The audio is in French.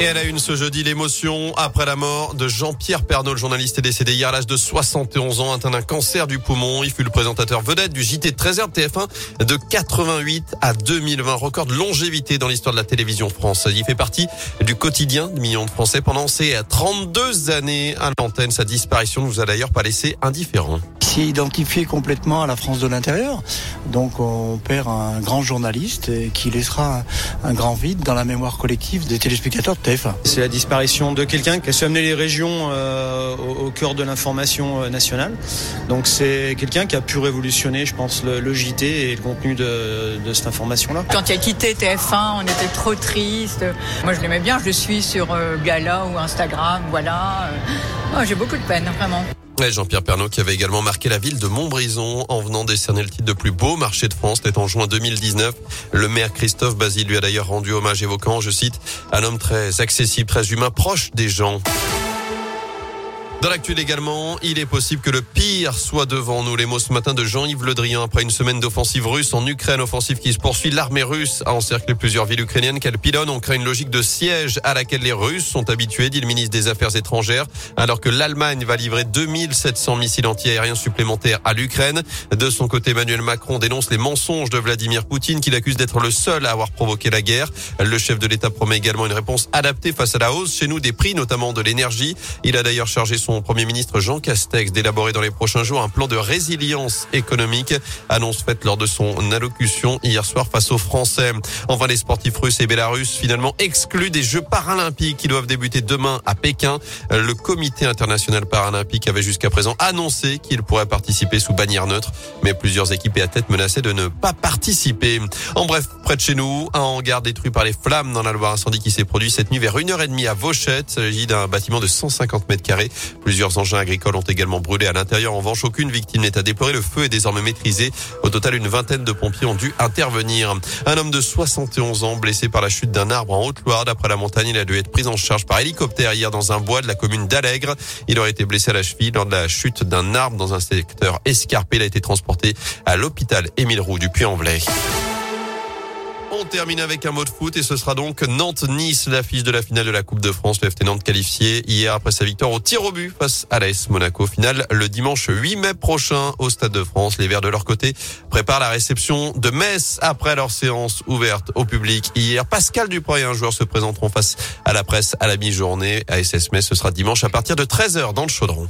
Et elle a une ce jeudi l'émotion après la mort de Jean-Pierre Pernaud, le journaliste est décédé hier à l'âge de 71 ans, atteint d'un cancer du poumon. Il fut le présentateur vedette du JT de 13h de TF1 de 88 à 2020, record de longévité dans l'histoire de la télévision française. Il fait partie du quotidien de millions de Français pendant ses 32 années à l'antenne. Sa disparition ne vous a d'ailleurs pas laissé indifférent s'est identifié complètement à la France de l'intérieur. Donc on perd un grand journaliste qui laissera un grand vide dans la mémoire collective des téléspectateurs de TF1. C'est la disparition de quelqu'un qui a su amener les régions euh, au, cœur de l'information euh, nationale. Donc c'est quelqu'un qui a pu révolutionner, je pense, le, JT et le contenu de, de cette information-là. Quand il a quitté TF1, on était trop triste. Moi je l'aimais bien, je le suis sur euh, Gala ou Instagram, voilà. J'ai beaucoup de peine, vraiment. Jean-Pierre Pernaud qui avait également marqué la ville de Montbrison en venant décerner le titre de plus beau marché de France. C'était en juin 2019. Le maire Christophe Basile lui a d'ailleurs rendu hommage évoquant, je cite, un homme très accessible, très humain, proche des gens. Dans l'actuel également, il est possible que le pire soit devant nous. Les mots ce matin de Jean-Yves Le Drian après une semaine d'offensive russe en Ukraine, offensive qui se poursuit. L'armée russe a encerclé plusieurs villes ukrainiennes qu'elle pilonne. On crée une logique de siège à laquelle les Russes sont habitués, dit le ministre des Affaires étrangères, alors que l'Allemagne va livrer 2700 missiles antiaériens supplémentaires à l'Ukraine. De son côté, Emmanuel Macron dénonce les mensonges de Vladimir Poutine, qu'il accuse d'être le seul à avoir provoqué la guerre. Le chef de l'État promet également une réponse adaptée face à la hausse chez nous des prix, notamment de l'énergie. Il a d'ailleurs chargé son son Premier ministre Jean Castex d'élaborer dans les prochains jours un plan de résilience économique. Annonce faite lors de son allocution hier soir face aux Français. Enfin, les sportifs russes et bélarusses finalement exclus des Jeux paralympiques qui doivent débuter demain à Pékin. Le comité international paralympique avait jusqu'à présent annoncé qu'il pourrait participer sous bannière neutre, mais plusieurs équipes et athlètes menaçaient de ne pas participer. En bref, près de chez nous, un hangar détruit par les flammes dans la Loire, incendie qui s'est produit cette nuit vers 1h30 à Vauchette. Il s'agit d'un bâtiment de 150 mètres carrés. Plusieurs engins agricoles ont également brûlé à l'intérieur. En revanche, aucune victime n'est à déplorer. Le feu est désormais maîtrisé. Au total, une vingtaine de pompiers ont dû intervenir. Un homme de 71 ans blessé par la chute d'un arbre en Haute-Loire. D'après la montagne, il a dû être pris en charge par hélicoptère hier dans un bois de la commune d'Allègre. Il aurait été blessé à la cheville lors de la chute d'un arbre dans un secteur escarpé. Il a été transporté à l'hôpital Émile Roux du Puy-en-Velay. On termine avec un mot de foot et ce sera donc Nantes-Nice, l'affiche de la finale de la Coupe de France. Le FC Nantes qualifié hier après sa victoire au tir au but face à l'AS Monaco. Finale le dimanche 8 mai prochain au Stade de France. Les Verts de leur côté préparent la réception de Metz après leur séance ouverte au public hier. Pascal Dupré et un joueur se présenteront face à la presse à la mi-journée à SS Metz. Ce sera dimanche à partir de 13h dans le Chaudron.